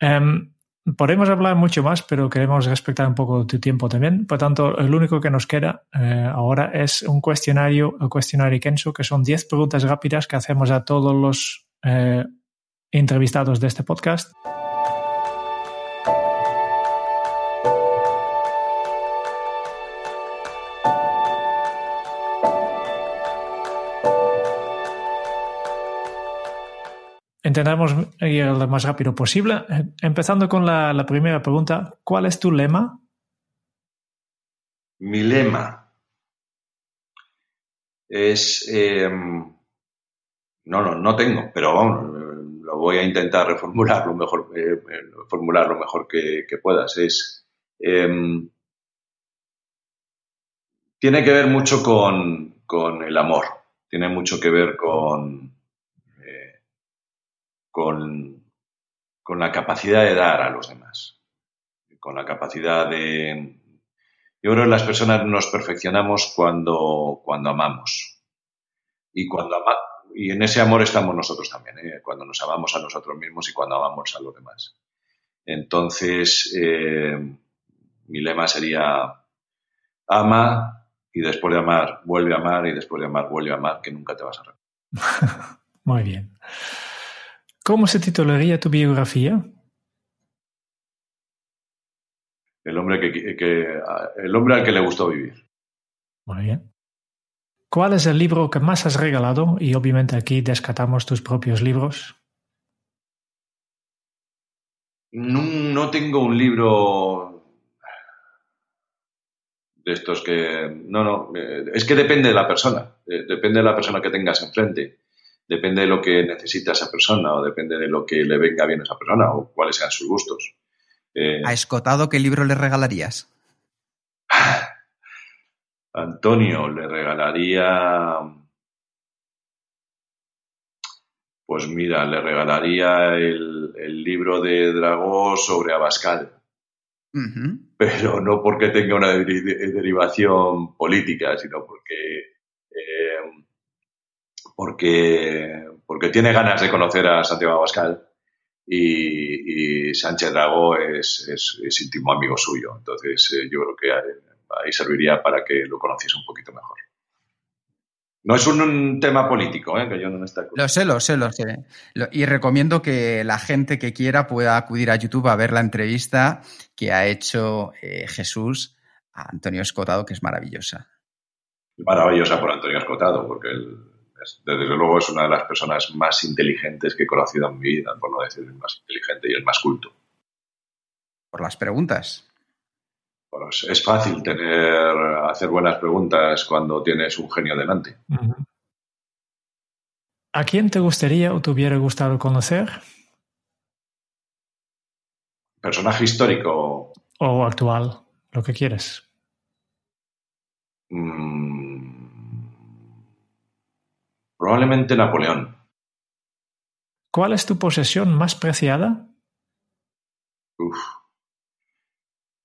Em, Podemos hablar mucho más, pero queremos respetar un poco tu tiempo también. Por tanto, lo único que nos queda eh, ahora es un cuestionario, el cuestionario Kenzo, que son 10 preguntas rápidas que hacemos a todos los eh, entrevistados de este podcast. Intentamos ir lo más rápido posible. Empezando con la, primera pregunta, ¿cuál es tu lema? Mi lema es... Em, no, no, no tengo, pero vamos, lo voy a intentar reformular lo mejor, eh, formular lo mejor que, puedas. Es... Em, tiene que ver mucho con, con el amor, tiene mucho que ver con con, la capacidad de dar a los demás. con la capacidad de... Yo creo que las personas nos perfeccionamos cuando, cuando amamos. Y, cuando ama- y en ese amor estamos nosotros también, ¿eh? cuando nos amamos a nosotros mismos y cuando amamos a los demás. Entonces, eh, mi lema sería ama y después de amar vuelve a amar y después de amar vuelve a amar, que nunca te vas a arrepentir. [laughs] Muy bien. ¿Cómo se titularía tu biografía? El hombre, que, que- el hombre al que le gustó vivir. Muy bien. ¿Cuál es el libro que más has regalado? Y obviamente aquí descartamos tus propios libros. No, no tengo un libro de estos que... No, no, eh, es que depende de la persona, eh, depende de la persona que tengas enfrente, depende de lo que necesita esa persona o depende de lo que le venga bien a esa persona o cuáles sean sus gustos. Eh, ¿A Escotado qué libro le regalarías? [laughs] Antonio le regalaría... Pues mira, le regalaría el, el libro de Dragó sobre Abascal. Pero no porque tenga una deri- de- derivación política, sino porque, eh, porque, porque tiene ganas de conocer a Santiago Abascal y, y Sánchez Dragó es, es, es íntimo amigo suyo. Entonces, eh, yo creo que eh, ahí serviría para que lo conociese un poquito mejor. No es un, un tema político, ¿eh? que yo no me está Lo sé, lo sé, lo sé. Y recomiendo que la gente que quiera pueda acudir a YouTube a ver la entrevista que ha hecho eh, Jesús a Antonio Escotado, que es maravillosa. maravillosa por Antonio Escotado, porque él, es- desde luego es una de las personas más inteligentes que he conocido en mi vida, por no decir el más inteligente y el más culto. Por las preguntas. Bueno, es, fácil tener, hacer buenas preguntas cuando tienes un genio delante. ¿A quién te gustaría o te hubiera gustado conocer? Personaje histórico, O actual, lo que quieres. mm, probablemente Napoleón. ¿Cuál es tu posesión más preciada? Uf.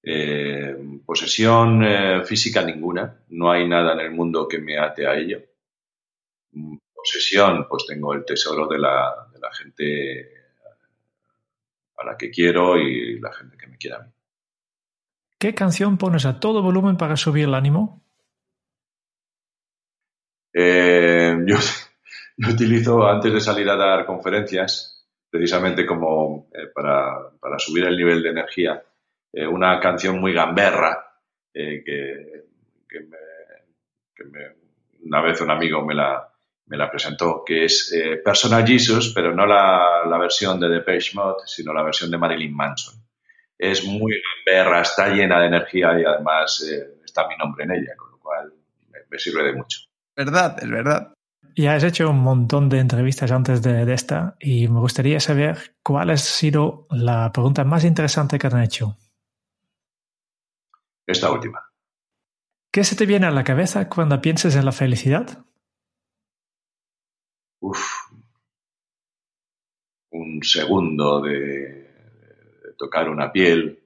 Eh, posesión eh, física ninguna, no hay nada en el mundo que me ate a ello. Mm, Posesión, pues tengo el tesoro de la, de la gente a la que quiero y la gente que me quiere a mí. ¿Qué canción pones a todo volumen para subir el ánimo? Eh, yo, [laughs] yo utilizo antes de salir a dar conferencias, precisamente como eh, para, para subir el nivel de energía, eh, una canción muy gamberra eh, que, que me- que me- una vez un amigo me la, me la presentó, que es eh, Personal Jesus, pero no la, la versión de Depeche Mode, sino la versión de Marilyn Manson. Es muy gamberra, está llena de energía y además eh, está mi nombre en ella, con lo cual me- me sirve de mucho. ¿Verdad? Es verdad. Ya has hecho un montón de entrevistas antes de, de esta y me gustaría saber cuál ha sido la pregunta más interesante que te han hecho. Esta última. ¿Qué se te viene a la cabeza cuando piensas en la felicidad? Uf. Un segundo de, de tocar una piel,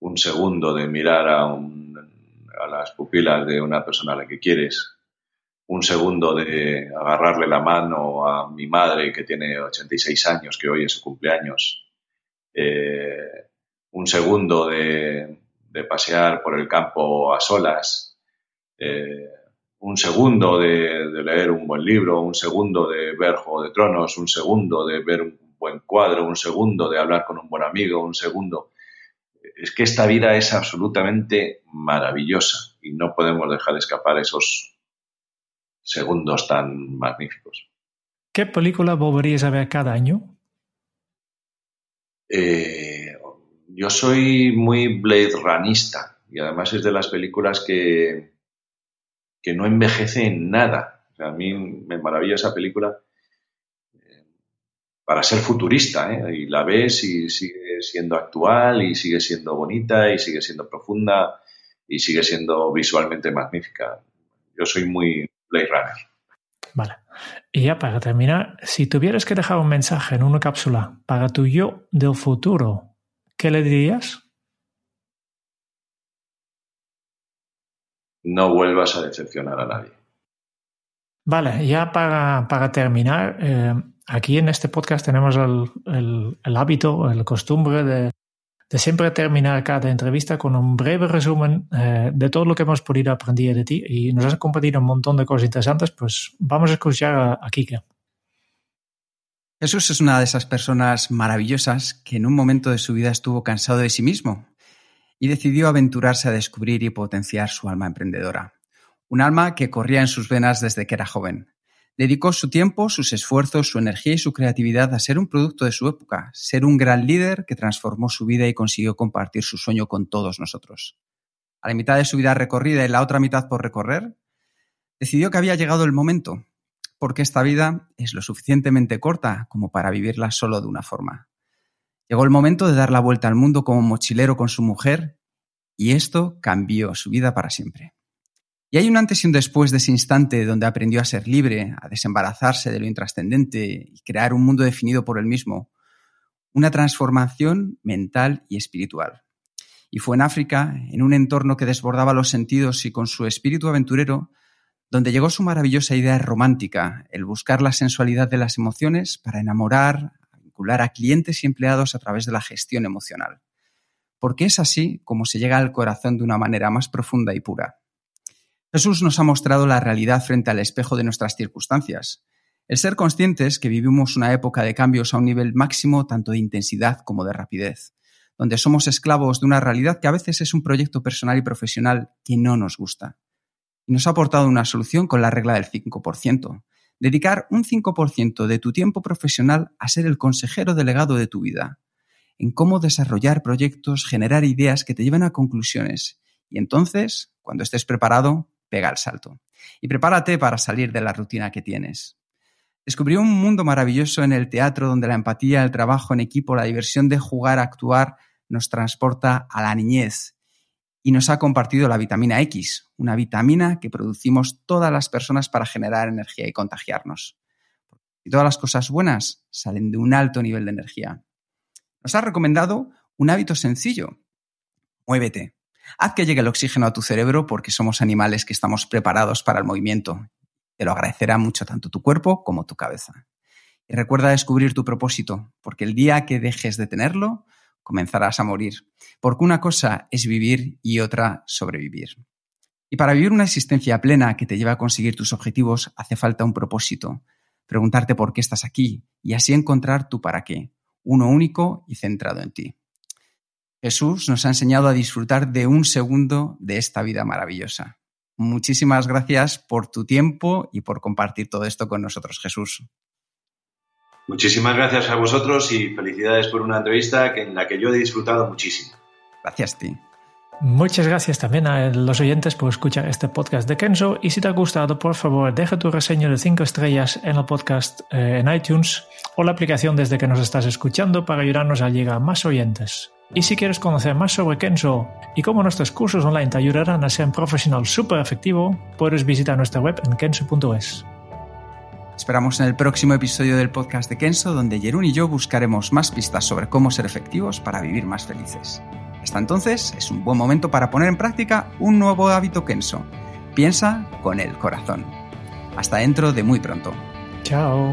un segundo de mirar a, un- a las pupilas de una persona a la que quieres, un segundo de agarrarle la mano a mi madre que tiene 86 años, que hoy es su cumpleaños, eh, un segundo de, de pasear por el campo a solas, eh, un segundo de, de leer un buen libro, un segundo de ver Juego de Tronos, un segundo de ver un buen cuadro, un segundo de hablar con un buen amigo, un segundo. Es que esta vida es absolutamente maravillosa y no podemos dejar escapar esos segundos tan magníficos. ¿Qué película volverías a ver cada año? Eh, yo soy muy Blade Runista y además es de las películas que, que no envejece en nada. O sea, a mí me maravilla esa película eh, para ser futurista, ¿eh? y la ves y sigue siendo actual y sigue siendo bonita y sigue siendo profunda y sigue siendo visualmente magnífica. Yo soy muy Blade Runner. Vale. Y ya para terminar, si tuvieras que dejar un mensaje en una cápsula para tu yo del futuro, ¿qué le dirías? No vuelvas a decepcionar a nadie. Vale, ya para, para terminar, eh, aquí en este podcast tenemos el, el, hábito, el costumbre de, de, siempre terminar cada entrevista con un breve resumen eh, de todo lo que hemos podido aprender de ti y nos has compartido un montón de cosas interesantes, pues vamos a escuchar a, a Kike. Jesús es una de esas personas maravillosas que en un momento de su vida estuvo cansado de sí mismo y decidió aventurarse a descubrir y potenciar su alma emprendedora. Un alma que corría en sus venas desde que era joven. Dedicó su tiempo, sus esfuerzos, su energía y su creatividad a ser un producto de su época, ser un gran líder que transformó su vida y consiguió compartir su sueño con todos nosotros. A la mitad de su vida recorrida y la otra mitad por recorrer, decidió que había llegado el momento, porque esta vida es lo suficientemente corta como para vivirla solo de una forma. Llegó el momento de dar la vuelta al mundo como mochilero con su mujer y esto cambió su vida para siempre. Y hay un antes y un después de ese instante donde aprendió a ser libre, a desembarazarse de lo intrascendente y crear un mundo definido por él mismo. Una transformación mental y espiritual. Y fue en África, en un entorno que desbordaba los sentidos y con su espíritu aventurero, donde llegó su maravillosa idea romántica, el buscar la sensualidad de las emociones para enamorar, vincular a clientes y empleados a través de la gestión emocional. Porque es así como se llega al corazón de una manera más profunda y pura. Jesús nos ha mostrado la realidad frente al espejo de nuestras circunstancias. El ser conscientes que vivimos una época de cambios a un nivel máximo tanto de intensidad como de rapidez, donde somos esclavos de una realidad que a veces es un proyecto personal y profesional que no nos gusta. Y nos ha aportado una solución con la regla del 5%. Dedicar un 5% de tu tiempo profesional a ser el consejero delegado de tu vida, en cómo desarrollar proyectos, generar ideas que te lleven a conclusiones. Y entonces, cuando estés preparado, pega el salto. Y prepárate para salir de la rutina que tienes. Descubrí un mundo maravilloso en el teatro donde la empatía, el trabajo en equipo, la diversión de jugar, actuar, nos transporta a la niñez y nos ha compartido la vitamina X, una vitamina que producimos todas las personas para generar energía y contagiarnos. Y todas las cosas buenas salen de un alto nivel de energía. Nos ha recomendado un hábito sencillo. Muévete. Haz que llegue el oxígeno a tu cerebro porque somos animales que estamos preparados para el movimiento. Te lo agradecerá mucho tanto tu cuerpo como tu cabeza. Y recuerda descubrir tu propósito, porque el día que dejes de tenerlo, comenzarás a morir. Porque una cosa es vivir y otra sobrevivir. Y para vivir una existencia plena que te lleve a conseguir tus objetivos hace falta un propósito, preguntarte por qué estás aquí y así encontrar tu para qué, uno único y centrado en ti. Jesús nos ha enseñado a disfrutar de un segundo de esta vida maravillosa. Muchísimas gracias por tu tiempo y por compartir todo esto con nosotros, Jesús. Muchísimas gracias a vosotros y felicidades por una entrevista en la que yo he disfrutado muchísimo. Gracias a ti. Muchas gracias también a los oyentes por escuchar este podcast de Kenzo y si te ha gustado, por favor, deja tu reseña de 5 estrellas en el podcast eh, en iTunes o la aplicación desde que nos estás escuchando para ayudarnos a llegar a más oyentes. Y si quieres conocer más sobre Kenzo y cómo nuestros cursos online te ayudarán a ser un profesional súper efectivo, puedes visitar nuestra web en kenzo.es. Esperamos en el próximo episodio del podcast de Kenzo, donde Jerún y yo buscaremos más pistas sobre cómo ser efectivos para vivir más felices. Hasta entonces, es un buen momento para poner en práctica un nuevo hábito Kenzo. Piensa con el corazón. Hasta dentro de muy pronto. Chao.